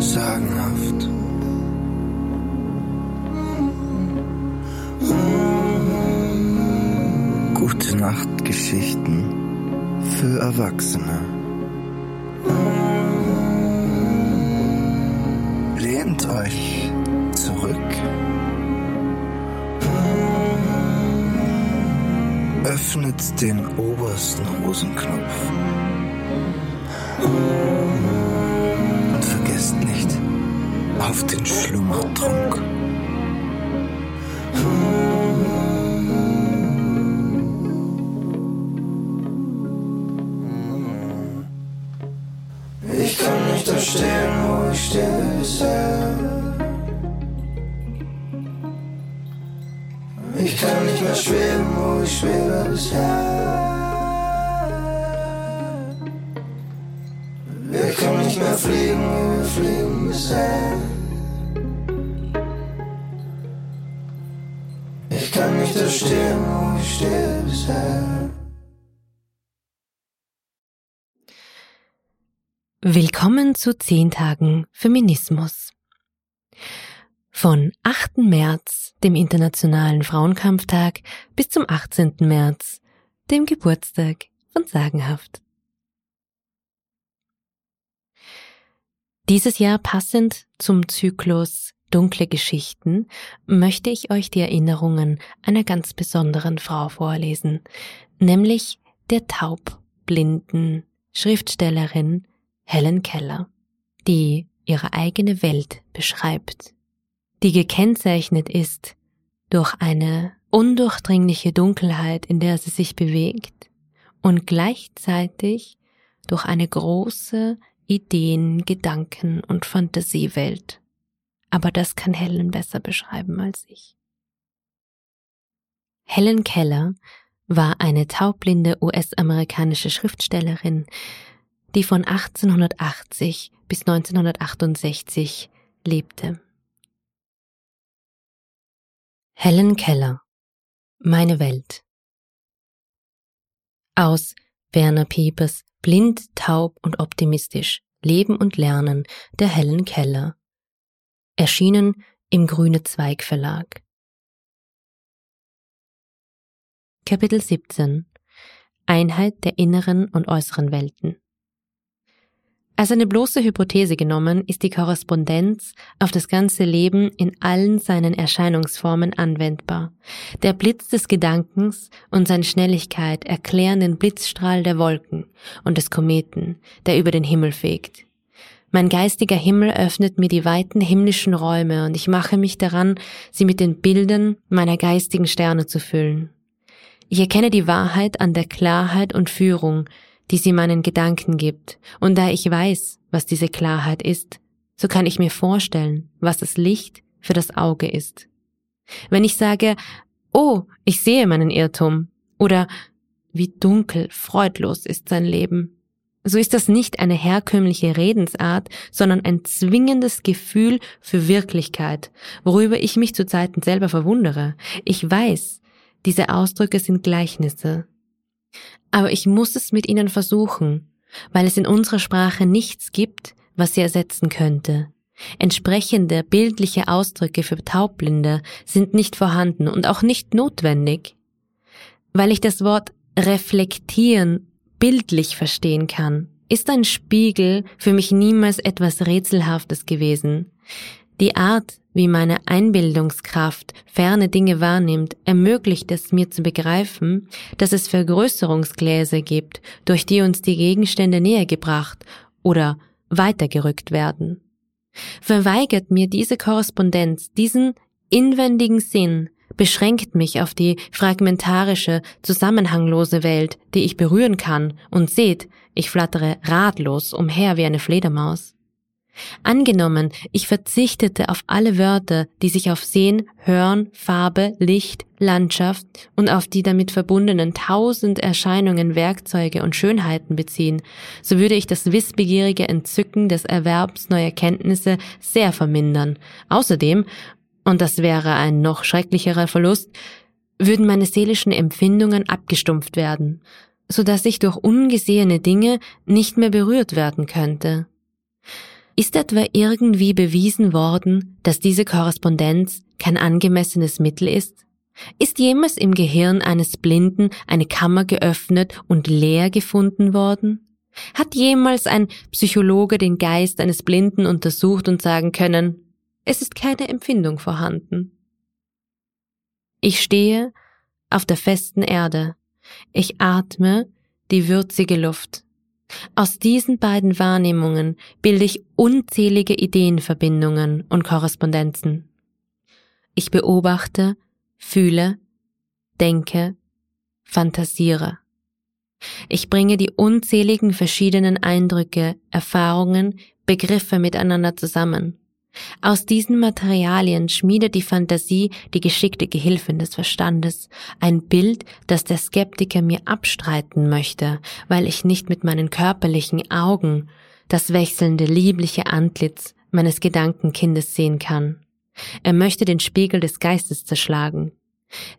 Sagenhaft. Gute Nachtgeschichten für Erwachsene. Lehnt euch zurück. Öffnet den obersten Hosenknopf. Und vergesst nicht auf den Schlummertrunk. Bisher. Ich kann nicht mehr schweben, wo ich schwebe bisher. Wir können nicht mehr fliegen, wie wir fliegen bisher. Ich kann nicht da wo ich stehe bisher. Willkommen zu 10 Tagen Feminismus. Von 8. März, dem Internationalen Frauenkampftag, bis zum 18. März, dem Geburtstag von Sagenhaft. Dieses Jahr passend zum Zyklus Dunkle Geschichten möchte ich euch die Erinnerungen einer ganz besonderen Frau vorlesen, nämlich der taubblinden Schriftstellerin Helen Keller, die ihre eigene Welt beschreibt, die gekennzeichnet ist durch eine undurchdringliche Dunkelheit, in der sie sich bewegt und gleichzeitig durch eine große Ideen, Gedanken und Fantasiewelt. Aber das kann Helen besser beschreiben als ich. Helen Keller war eine taubblinde US-amerikanische Schriftstellerin, die von 1880 bis 1968 lebte. Helen Keller Meine Welt Aus Werner Piepers Blind, taub und optimistisch Leben und Lernen der Helen Keller erschienen im Grüne Zweig Verlag. Kapitel 17 Einheit der inneren und äußeren Welten als eine bloße Hypothese genommen ist die Korrespondenz auf das ganze Leben in allen seinen Erscheinungsformen anwendbar. Der Blitz des Gedankens und seine Schnelligkeit erklären den Blitzstrahl der Wolken und des Kometen, der über den Himmel fegt. Mein geistiger Himmel öffnet mir die weiten himmlischen Räume und ich mache mich daran, sie mit den Bildern meiner geistigen Sterne zu füllen. Ich erkenne die Wahrheit an der Klarheit und Führung, die sie meinen Gedanken gibt, und da ich weiß, was diese Klarheit ist, so kann ich mir vorstellen, was das Licht für das Auge ist. Wenn ich sage, oh, ich sehe meinen Irrtum, oder wie dunkel, freudlos ist sein Leben, so ist das nicht eine herkömmliche Redensart, sondern ein zwingendes Gefühl für Wirklichkeit, worüber ich mich zu Zeiten selber verwundere. Ich weiß, diese Ausdrücke sind Gleichnisse, aber ich muss es mit ihnen versuchen, weil es in unserer Sprache nichts gibt, was sie ersetzen könnte. Entsprechende bildliche Ausdrücke für Taubblinde sind nicht vorhanden und auch nicht notwendig. Weil ich das Wort reflektieren bildlich verstehen kann, ist ein Spiegel für mich niemals etwas Rätselhaftes gewesen. Die Art, wie meine Einbildungskraft ferne Dinge wahrnimmt, ermöglicht es mir zu begreifen, dass es Vergrößerungsgläser gibt, durch die uns die Gegenstände näher gebracht oder weitergerückt werden. Verweigert mir diese Korrespondenz diesen inwendigen Sinn, beschränkt mich auf die fragmentarische, zusammenhanglose Welt, die ich berühren kann, und seht, ich flattere ratlos umher wie eine Fledermaus. Angenommen, ich verzichtete auf alle Wörter, die sich auf Sehen, Hören, Farbe, Licht, Landschaft und auf die damit verbundenen tausend Erscheinungen, Werkzeuge und Schönheiten beziehen, so würde ich das wissbegierige Entzücken des Erwerbs neuer Kenntnisse sehr vermindern. Außerdem, und das wäre ein noch schrecklicherer Verlust, würden meine seelischen Empfindungen abgestumpft werden, so dass ich durch ungesehene Dinge nicht mehr berührt werden könnte. Ist etwa irgendwie bewiesen worden, dass diese Korrespondenz kein angemessenes Mittel ist? Ist jemals im Gehirn eines Blinden eine Kammer geöffnet und leer gefunden worden? Hat jemals ein Psychologe den Geist eines Blinden untersucht und sagen können, es ist keine Empfindung vorhanden? Ich stehe auf der festen Erde. Ich atme die würzige Luft. Aus diesen beiden Wahrnehmungen bilde ich unzählige Ideenverbindungen und Korrespondenzen. Ich beobachte, fühle, denke, fantasiere. Ich bringe die unzähligen verschiedenen Eindrücke, Erfahrungen, Begriffe miteinander zusammen. Aus diesen Materialien schmiedet die Fantasie die geschickte Gehilfin des Verstandes, ein Bild, das der Skeptiker mir abstreiten möchte, weil ich nicht mit meinen körperlichen Augen das wechselnde liebliche Antlitz meines Gedankenkindes sehen kann. Er möchte den Spiegel des Geistes zerschlagen.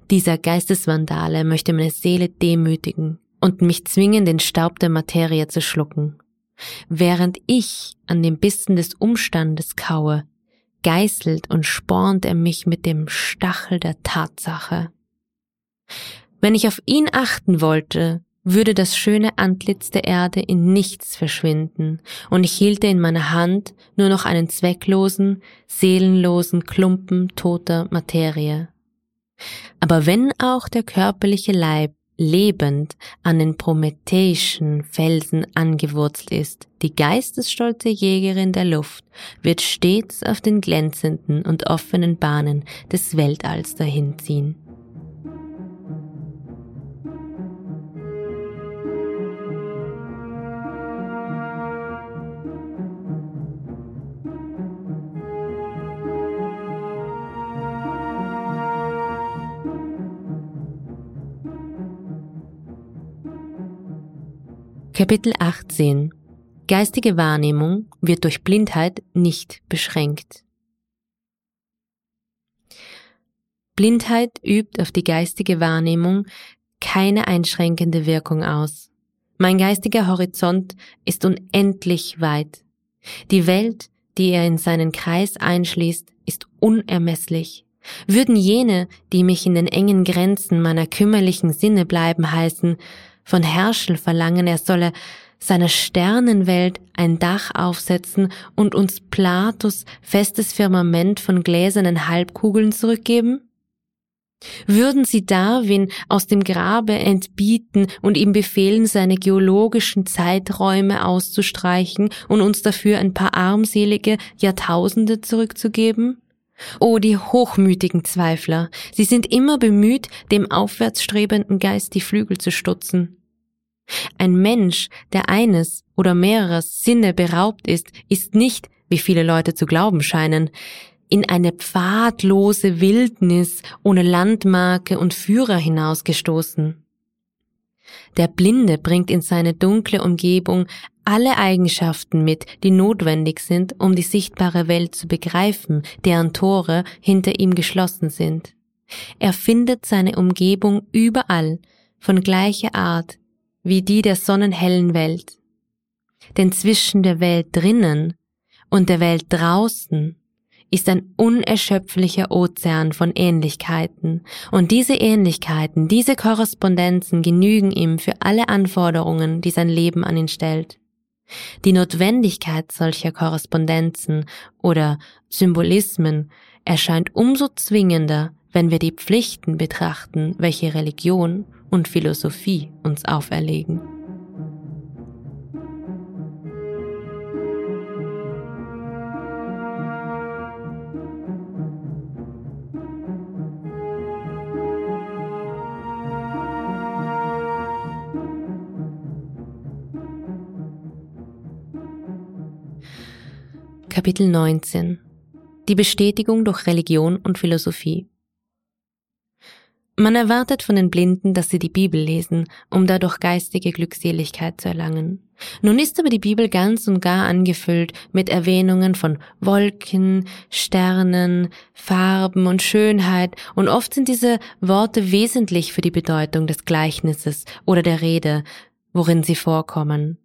Dieser Geistesvandale möchte meine Seele demütigen und mich zwingen, den Staub der Materie zu schlucken. Während ich an dem Bissen des Umstandes kaue, geißelt und spornt er mich mit dem Stachel der Tatsache. Wenn ich auf ihn achten wollte, würde das schöne Antlitz der Erde in nichts verschwinden, und ich hielte in meiner Hand nur noch einen zwecklosen, seelenlosen Klumpen toter Materie. Aber wenn auch der körperliche Leib lebend an den prometheischen Felsen angewurzelt ist. Die geistesstolze Jägerin der Luft wird stets auf den glänzenden und offenen Bahnen des Weltalls dahinziehen. Kapitel 18 Geistige Wahrnehmung wird durch Blindheit nicht beschränkt. Blindheit übt auf die geistige Wahrnehmung keine einschränkende Wirkung aus. Mein geistiger Horizont ist unendlich weit. Die Welt, die er in seinen Kreis einschließt, ist unermesslich. Würden jene, die mich in den engen Grenzen meiner kümmerlichen Sinne bleiben heißen, von Herschel verlangen, er solle seiner Sternenwelt ein Dach aufsetzen und uns Platos festes Firmament von gläsernen Halbkugeln zurückgeben? Würden sie Darwin aus dem Grabe entbieten und ihm befehlen, seine geologischen Zeiträume auszustreichen und uns dafür ein paar armselige Jahrtausende zurückzugeben? Oh, die hochmütigen Zweifler, sie sind immer bemüht, dem aufwärtsstrebenden Geist die Flügel zu stutzen. Ein Mensch, der eines oder mehrerer Sinne beraubt ist, ist nicht, wie viele Leute zu glauben scheinen, in eine pfadlose Wildnis ohne Landmarke und Führer hinausgestoßen. Der Blinde bringt in seine dunkle Umgebung alle Eigenschaften mit, die notwendig sind, um die sichtbare Welt zu begreifen, deren Tore hinter ihm geschlossen sind. Er findet seine Umgebung überall, von gleicher Art wie die der sonnenhellen Welt. Denn zwischen der Welt drinnen und der Welt draußen ist ein unerschöpflicher Ozean von Ähnlichkeiten, und diese Ähnlichkeiten, diese Korrespondenzen genügen ihm für alle Anforderungen, die sein Leben an ihn stellt. Die Notwendigkeit solcher Korrespondenzen oder Symbolismen erscheint umso zwingender, wenn wir die Pflichten betrachten, welche Religion und Philosophie uns auferlegen. Kapitel 19 Die Bestätigung durch Religion und Philosophie Man erwartet von den Blinden, dass sie die Bibel lesen, um dadurch geistige Glückseligkeit zu erlangen. Nun ist aber die Bibel ganz und gar angefüllt mit Erwähnungen von Wolken, Sternen, Farben und Schönheit, und oft sind diese Worte wesentlich für die Bedeutung des Gleichnisses oder der Rede, worin sie vorkommen.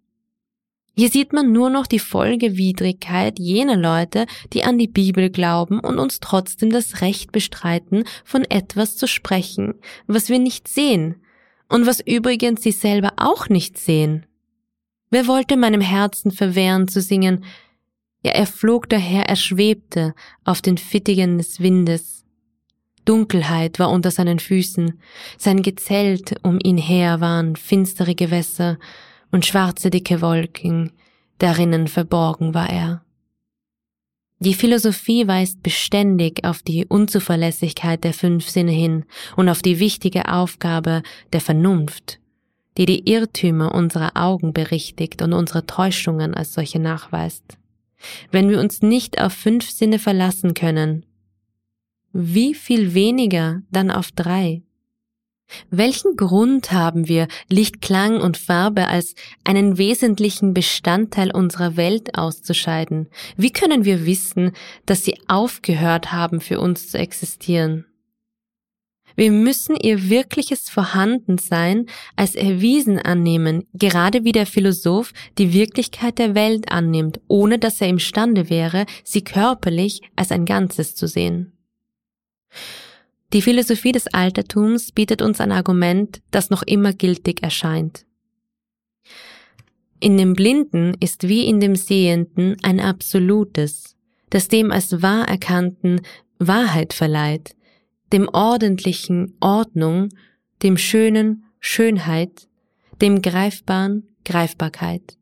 Hier sieht man nur noch die Folgewidrigkeit jener Leute, die an die Bibel glauben und uns trotzdem das Recht bestreiten, von etwas zu sprechen, was wir nicht sehen und was übrigens sie selber auch nicht sehen. Wer wollte meinem Herzen verwehren zu singen? Ja, er flog daher, er schwebte auf den Fittigen des Windes. Dunkelheit war unter seinen Füßen, sein Gezelt um ihn her waren finstere Gewässer, und schwarze dicke Wolken, darinnen verborgen war er. Die Philosophie weist beständig auf die Unzuverlässigkeit der fünf Sinne hin und auf die wichtige Aufgabe der Vernunft, die die Irrtümer unserer Augen berichtigt und unsere Täuschungen als solche nachweist. Wenn wir uns nicht auf fünf Sinne verlassen können, wie viel weniger dann auf drei? Welchen Grund haben wir, Licht, Klang und Farbe als einen wesentlichen Bestandteil unserer Welt auszuscheiden? Wie können wir wissen, dass sie aufgehört haben, für uns zu existieren? Wir müssen ihr wirkliches Vorhandensein als erwiesen annehmen, gerade wie der Philosoph die Wirklichkeit der Welt annimmt, ohne dass er imstande wäre, sie körperlich als ein Ganzes zu sehen. Die Philosophie des Altertums bietet uns ein Argument, das noch immer gültig erscheint. In dem Blinden ist wie in dem Sehenden ein Absolutes, das dem als wahr erkannten Wahrheit verleiht, dem Ordentlichen Ordnung, dem Schönen Schönheit, dem Greifbaren Greifbarkeit.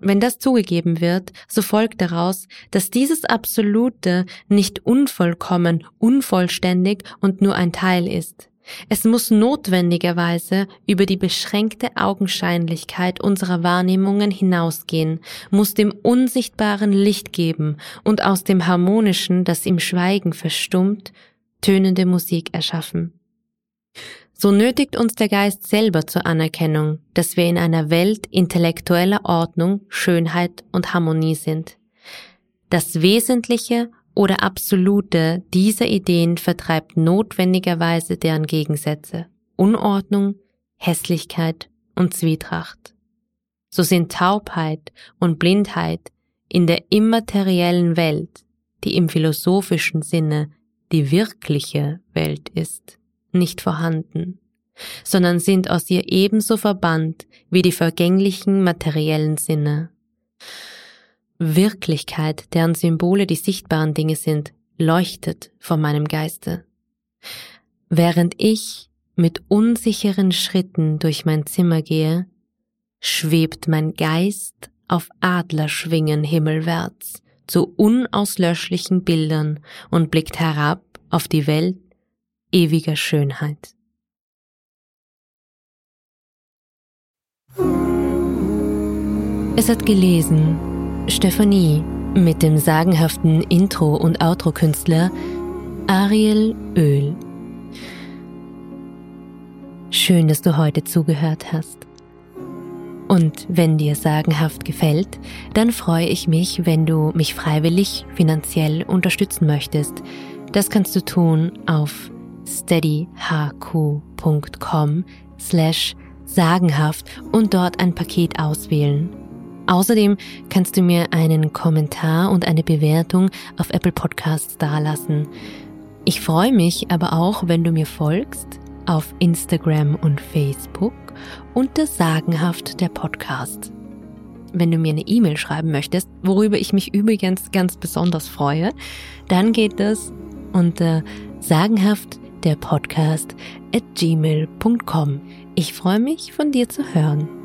Wenn das zugegeben wird, so folgt daraus, dass dieses Absolute nicht unvollkommen, unvollständig und nur ein Teil ist. Es muss notwendigerweise über die beschränkte Augenscheinlichkeit unserer Wahrnehmungen hinausgehen, muss dem Unsichtbaren Licht geben und aus dem Harmonischen, das im Schweigen verstummt, tönende Musik erschaffen. So nötigt uns der Geist selber zur Anerkennung, dass wir in einer Welt intellektueller Ordnung, Schönheit und Harmonie sind. Das Wesentliche oder Absolute dieser Ideen vertreibt notwendigerweise deren Gegensätze, Unordnung, Hässlichkeit und Zwietracht. So sind Taubheit und Blindheit in der immateriellen Welt, die im philosophischen Sinne die wirkliche Welt ist nicht vorhanden, sondern sind aus ihr ebenso verbannt wie die vergänglichen materiellen Sinne. Wirklichkeit, deren Symbole die sichtbaren Dinge sind, leuchtet vor meinem Geiste. Während ich mit unsicheren Schritten durch mein Zimmer gehe, schwebt mein Geist auf Adlerschwingen himmelwärts zu unauslöschlichen Bildern und blickt herab auf die Welt ewiger Schönheit. Es hat gelesen Stephanie mit dem sagenhaften Intro- und Outro-Künstler Ariel Öl. Schön, dass du heute zugehört hast. Und wenn dir sagenhaft gefällt, dann freue ich mich, wenn du mich freiwillig finanziell unterstützen möchtest. Das kannst du tun auf steadyhq.com slash sagenhaft und dort ein Paket auswählen. Außerdem kannst du mir einen Kommentar und eine Bewertung auf Apple Podcasts dalassen. Ich freue mich aber auch, wenn du mir folgst auf Instagram und Facebook unter Sagenhaft der Podcast. Wenn du mir eine E-Mail schreiben möchtest, worüber ich mich übrigens ganz besonders freue, dann geht es unter sagenhaft der Podcast at gmail.com. Ich freue mich, von dir zu hören.